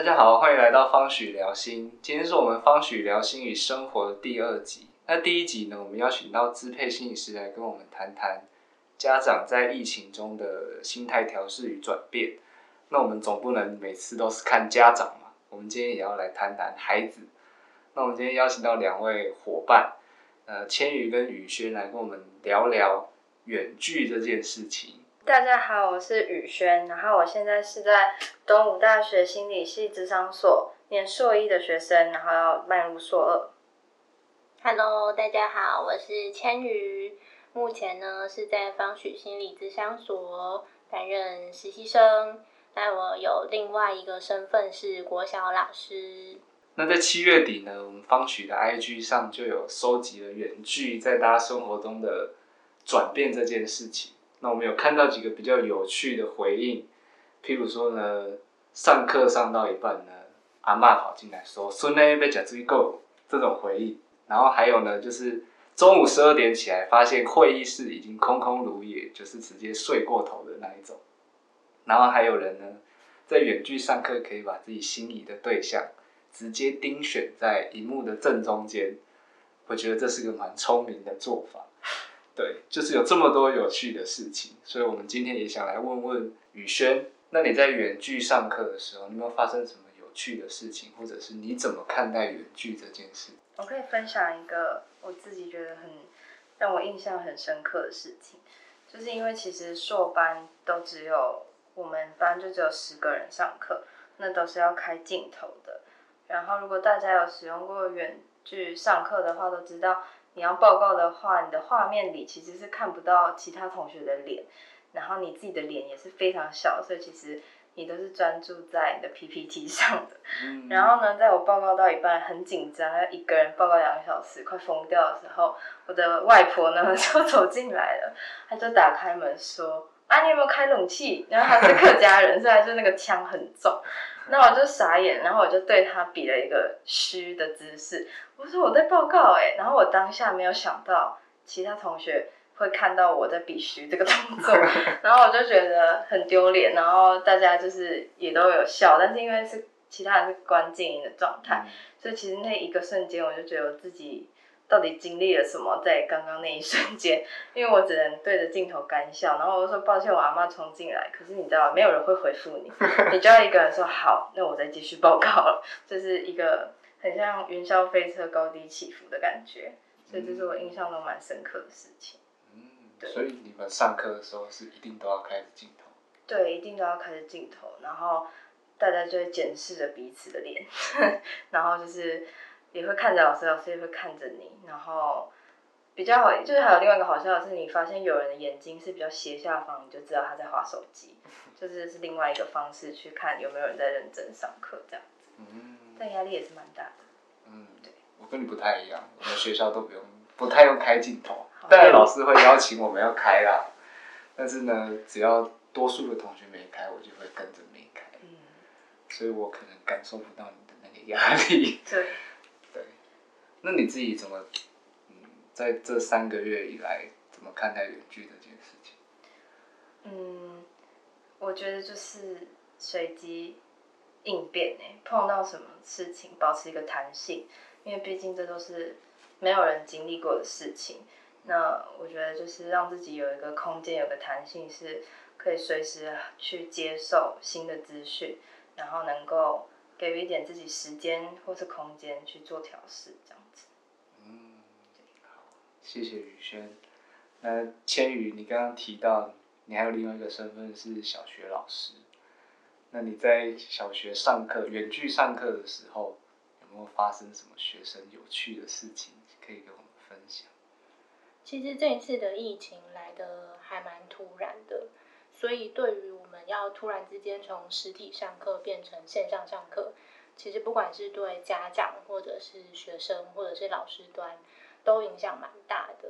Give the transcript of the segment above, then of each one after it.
大家好，欢迎来到方许聊心。今天是我们方许聊心与生活的第二集。那第一集呢，我们邀请到支配心理师来跟我们谈谈家长在疫情中的心态调试与转变。那我们总不能每次都是看家长嘛，我们今天也要来谈谈孩子。那我们今天邀请到两位伙伴，呃，千羽跟宇轩来跟我们聊聊远距这件事情。大家好，我是宇轩，然后我现在是在东吴大学心理系智商所念硕一的学生，然后要迈入硕二。Hello，大家好，我是千羽，目前呢是在方许心理咨商所担任实习生，但我有另外一个身份是国小老师。那在七月底呢，我们方许的 IG 上就有收集了远距在大家生活中的转变这件事情。那我们有看到几个比较有趣的回应，譬如说呢，上课上到一半呢，阿嬷跑进来说“孙呢被假追够”这种回应，然后还有呢，就是中午十二点起来发现会议室已经空空如也，就是直接睡过头的那一种。然后还有人呢，在远距上课可以把自己心仪的对象直接盯选在荧幕的正中间，我觉得这是个蛮聪明的做法。对，就是有这么多有趣的事情，所以我们今天也想来问问宇轩，那你在远距上课的时候，你有没有发生什么有趣的事情，或者是你怎么看待远距这件事？我可以分享一个我自己觉得很让我印象很深刻的事情，就是因为其实硕班都只有我们班就只有十个人上课，那都是要开镜头的。然后如果大家有使用过远距上课的话，都知道你要报告的话，你的画面里其实是看不到其他同学的脸，然后你自己的脸也是非常小，所以其实你都是专注在你的 PPT 上的。嗯然后呢，在我报告到一半很紧张，要一个人报告两个小时，快疯掉的时候，我的外婆呢 就走进来了，她就打开门说：“啊，你有没有开冷气？”然后她是客家人，所以她就那个腔很重。那我就傻眼，然后我就对他比了一个虚的姿势，我说我在报告哎、然后我当下没有想到其他同学会看到我在比虚这个动作，然后我就觉得很丢脸，然后大家就是也都有笑，但是因为是其他人是关静音的状态，所以其实那一个瞬间，我就觉得我自己到底经历了什么，在刚刚那一瞬间，因为我只能对着镜头干笑，然后我就说抱歉，我阿妈冲进来，可是你知道，没有人会回复你，你就要一个人说好，那我再继续报告了，这是一个很像云霄飞车高低起伏的感觉，所以这是我印象中蛮深刻的事情。嗯，对所以你们上课的时候是一定都要开着镜头。对，一定都要开着镜头，然后大家就会检视着彼此的脸，然后就是也会看着老师，老师也会看着你，然后比较好，就是还有另外一个好笑的是，你发现有人的眼睛是比较斜下方，你就知道他在划手机，就是是另外一个方式去看有没有人在认真上课这样，嗯。但压力也是蛮大的。嗯，我跟你不太一样，我们学校都不用，不太用开镜头。好，当然老师会邀请我们要开啦，但是呢，只要多数的同学没开，我就会跟着没开，嗯，所以我可能感受不到你的那个压力。对。对，那你自己怎么，嗯，在这三个月以来，怎么看待远距这件事情？嗯，我觉得就是随机应变诶，碰到什么事情保持一个弹性，因为毕竟这都是没有人经历过的事情。那我觉得就是让自己有一个空间，有个弹性，是可以随时去接受新的资讯，然后能够给予一点自己时间或是空间去做调试，这样子。嗯，好，谢谢宇轩。那千羽，你刚刚提到你还有另外一个身份是小学老师，那你在小学上课远距上课的时候，有没有发生什么学生有趣的事情可以跟我们分享？其实这一次的疫情来的还蛮突然的，所以对于我们要突然之间从实体上课变成线上上课，其实不管是对家长或者是学生或者是老师端，都影响蛮大的。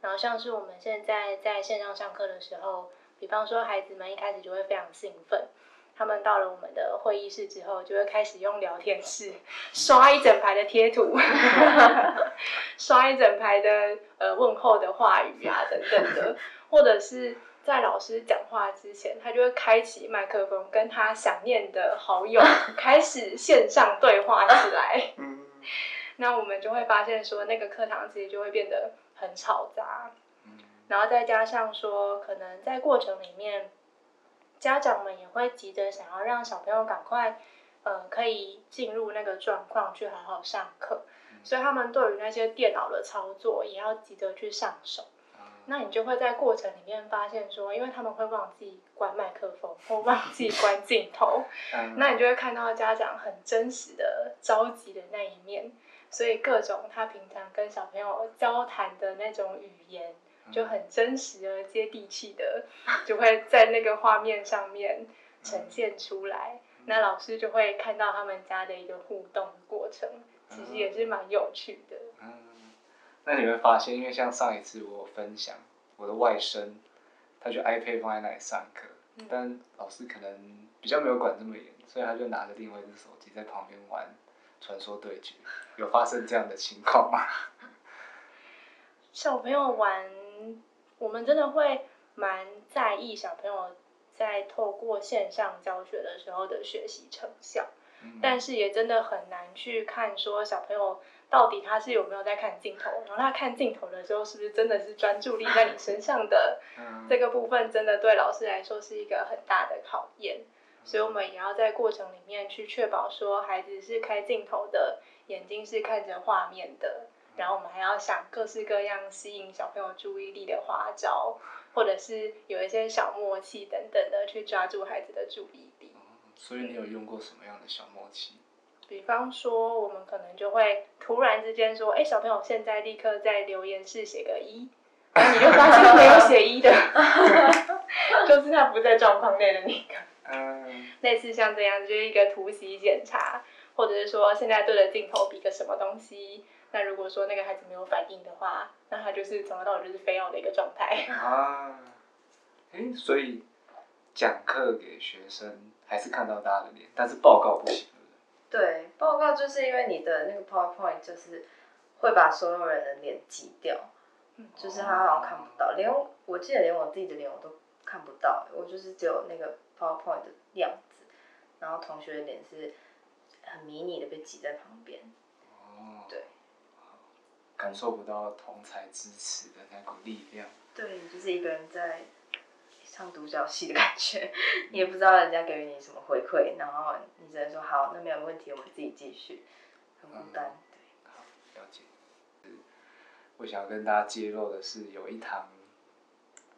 然后像是我们现在在线上上课的时候，比方说孩子们一开始就会非常兴奋，他们到了我们的会议室之后，就会开始用聊天室刷一整排的贴图，刷一整排的呃问候的话语啊等等的，或者是在老师讲话之前，他就会开启麦克风，跟他想念的好友 开始线上对话起来。嗯那我们就会发现说，那个课堂其实就会变得很吵杂。嗯然后再加上说，可能在过程里面，家长们也会急着想要让小朋友赶快，呃，可以进入那个状况去好好上课，所以他们对于那些电脑的操作也要急着去上手。那你就会在过程里面发现说，因为他们会忘记关麦克风或忘记关镜头，嗯那你就会看到家长很真实的着急的那一面，所以各种他平常跟小朋友交谈的那种语言，就很真实而接地气的，就会在那个画面上面呈现出来。那老师就会看到他们家的一个互动过程，其实也是蛮有趣的。嗯，那你会发现，因为像上一次我分享我的外甥，他就 iPad 放在那里上课，嗯但老师可能比较没有管这么严，所以他就拿着另外一只手机在旁边玩传说对决。有发生这样的情况吗？小朋友玩，我们真的会蛮在意小朋友在透过线上教学的时候的学习成效，嗯但是也真的很难去看说小朋友到底他是有没有在看镜头，然后他看镜头的时候是不是真的是专注力在你身上的嗯这个部分，真的对老师来说是一个很大的考验。所以我们也要在过程里面去确保说孩子是开镜头的，眼睛是看着画面的，然后我们还要想各式各样吸引小朋友注意力的花招，或者是有一些小默契等等的去抓住孩子的注意力。所以你有用过什么样的小默契？比方说，我们可能就会突然之间说：“哎，小朋友，现在立刻在留言室写个一。”然后你就发现没有写一的，就是他不在状况内的那个。嗯类似像这样，就是一个突袭检查，或者是说现在对着镜头比个什么东西。那如果说那个孩子没有反应的话，那他就是从头到尾就是非要的一个状态。啊，诶，所以讲课给学生还是看到大家的脸，但是报告不行，对报告就是因为你的那个 PowerPoint 就是会把所有人的脸挤掉，就是他好像看不到，连我我记得连我自己的脸我都看不到，我就是只有那个 PowerPoint 的样子，然后同学的脸是很迷你的被挤在旁边。哦，对，感受不到同才支持的那股力量。对，你就是一个人在唱独角戏的感觉，你也不知道人家给予你什么回馈，然后你只能说好，那没有问题，我们自己继续，很孤单。对。好，了解。我想要跟大家揭露的是，有一堂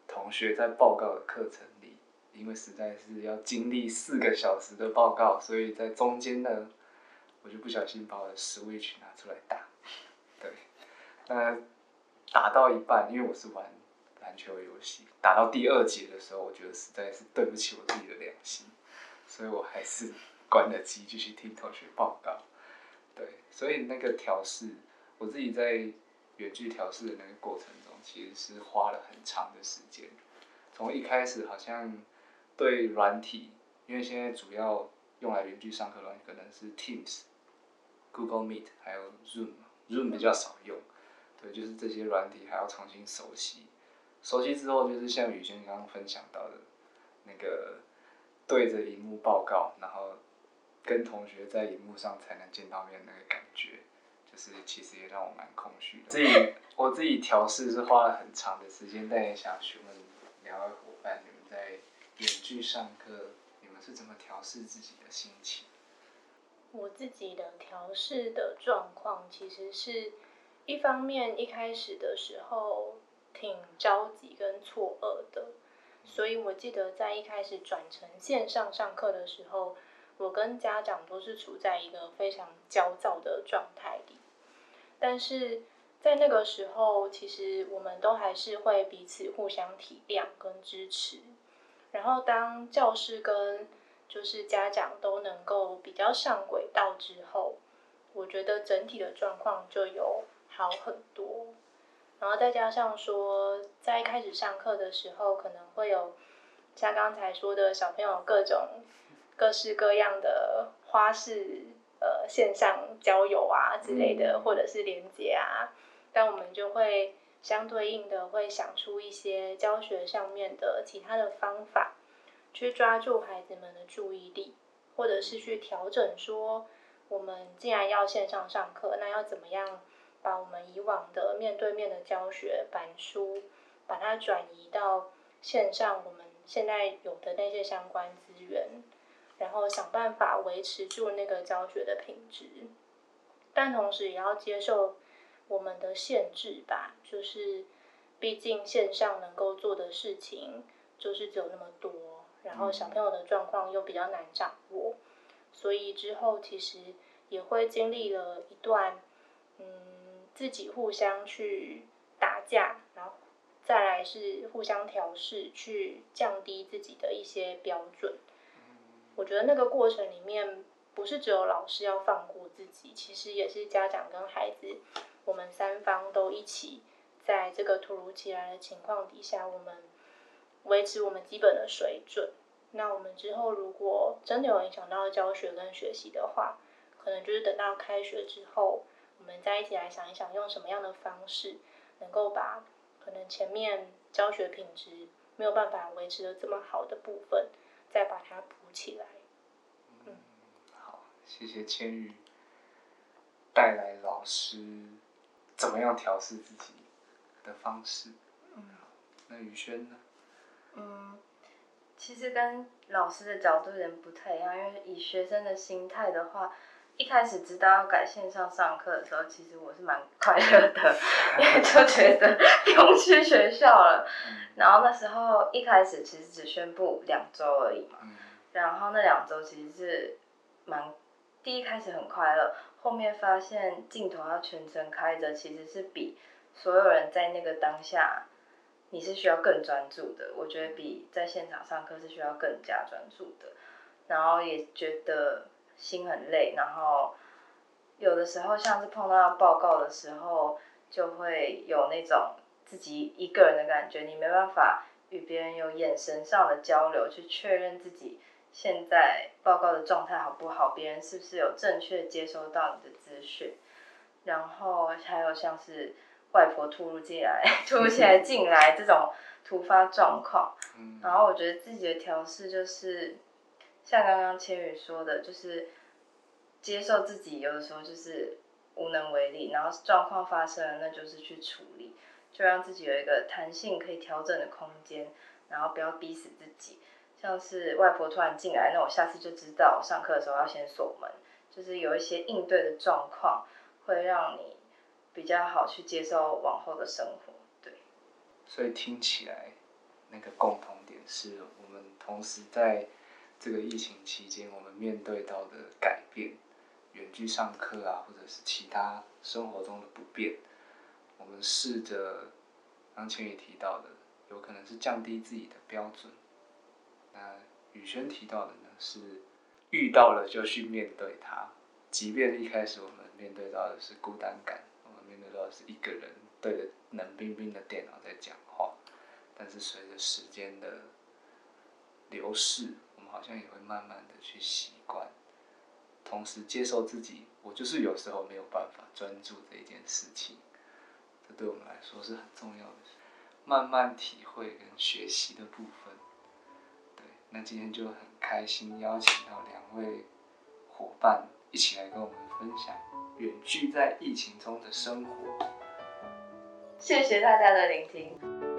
同学在报告的课程里，因为实在是要经历四个小时的报告，所以在中间呢，我就不小心把我的 Switch 拿出来打。对，那打到一半，因为我是玩篮球游戏，打到第二节的时候，我觉得实在是对不起我自己的良心，所以我还是 关了机，继续听同学报告。对，所以那个调试，我自己在远距调试的那个过程中，其实是花了很长的时间。从一开始好像对软体，因为现在主要用来远距上课的软体可能是 Teams、Google Meet 还有 Zoom，Zoom 比较少用。对，就是这些软体还要重新熟悉。熟悉之后，就是像宇轩刚刚分享到的，那个对着荧幕报告，然后跟同学在荧幕上才能见到面那个感觉，就是其实也让我蛮空虚的。自己我自己调试是花了很长的时间，但也想询问两位伙伴，你们在远距上课，你们是怎么调试自己的心情？我自己的调试的状况，其实是一方面一开始的时候挺着急跟错愕的，所以我记得在一开始转成线上上课的时候，我跟家长都是处在一个非常焦躁的状态里。但是在那个时候，其实我们都还是会彼此互相体谅跟支持。然后当教师跟就是家长都能够比较上轨道之后，我觉得整体的状况就有好很多。然后再加上说，在一开始上课的时候，可能会有像刚才说的小朋友各种各式各样的花式呃线上交友啊之类的，嗯。或者是连接啊，但我们就会相对应的会想出一些教学上面的其他的方法，去抓住孩子们的注意力，或者是去调整说，我们既然要线上上课，那要怎么样把我们以往的面对面的教学板书，把它转移到线上，我们现在有的那些相关资源，然后想办法维持住那个教学的品质，但同时也要接受。我们的限制吧，就是毕竟线上能够做的事情就是只有那么多，然后小朋友的状况又比较难掌握，所以之后其实也会经历了一段，嗯，自己互相去打架，然后再来是互相调试，去降低自己的一些标准。我觉得那个过程里面，不是只有老师要放过自己，其实也是家长跟孩子。我们三方都一起在这个突如其来的情况底下，我们维持我们基本的水准。那我们之后如果真的有影响到教学跟学习的话，可能就是等到开学之后，我们再一起来想一想，用什么样的方式能够把可能前面教学品质没有办法维持的这么好的部分，再把它补起来。嗯，好，谢谢千羽带来老师。怎么样调试自己的方式？嗯，那宇轩呢？嗯，其实跟老师的角度有点不太一样，因为以学生的心态的话，一开始知道要改线上上课的时候，其实我是蛮快乐的，因为就觉得不用去学校了。然后那时候一开始其实只宣布两周而已嘛，然后那两周其实是蛮第一开始很快乐。后面发现镜头要全程开着，其实是比所有人在那个当下，你是需要更专注的。我觉得比在现场上课是需要更加专注的。然后也觉得心很累，然后有的时候像是碰到报告的时候，就会有那种自己一个人的感觉，你没办法与别人有眼神上的交流，去确认自己。现在报告的状态好不好？别人是不是有正确接收到你的资讯？然后还有像是外婆突如其来、突如其来 进来这种突发状况，然后我觉得自己的调试就是像刚刚千羽说的，就是接受自己有的时候就是无能为力，然后状况发生了，那就是去处理，就让自己有一个弹性可以调整的空间，然后不要逼死自己。像是外婆突然进来，那我下次就知道上课的时候要先锁门，就是有一些应对的状况，会让你比较好去接受往后的生活。对。所以听起来，那个共同点是我们同时在这个疫情期间，我们面对到的改变，远距上课啊，或者是其他生活中的不便，我们试着，刚前也提到的，有可能是降低自己的标准。那宇轩提到的呢，是遇到了就去面对它，即便一开始我们面对到的是孤单感，我们面对到的是一个人对着冷冰冰的电脑在讲话，但是随着时间的流逝，好像也会慢慢的去习惯，同时接受自己，我就是有时候没有办法专注这一件事情，这对我们来说是很重要的，慢慢体会跟学习的部分。对那今天就很开心，邀请到两位伙伴一起来跟我们分享远距在疫情中的生活。谢谢大家的聆听。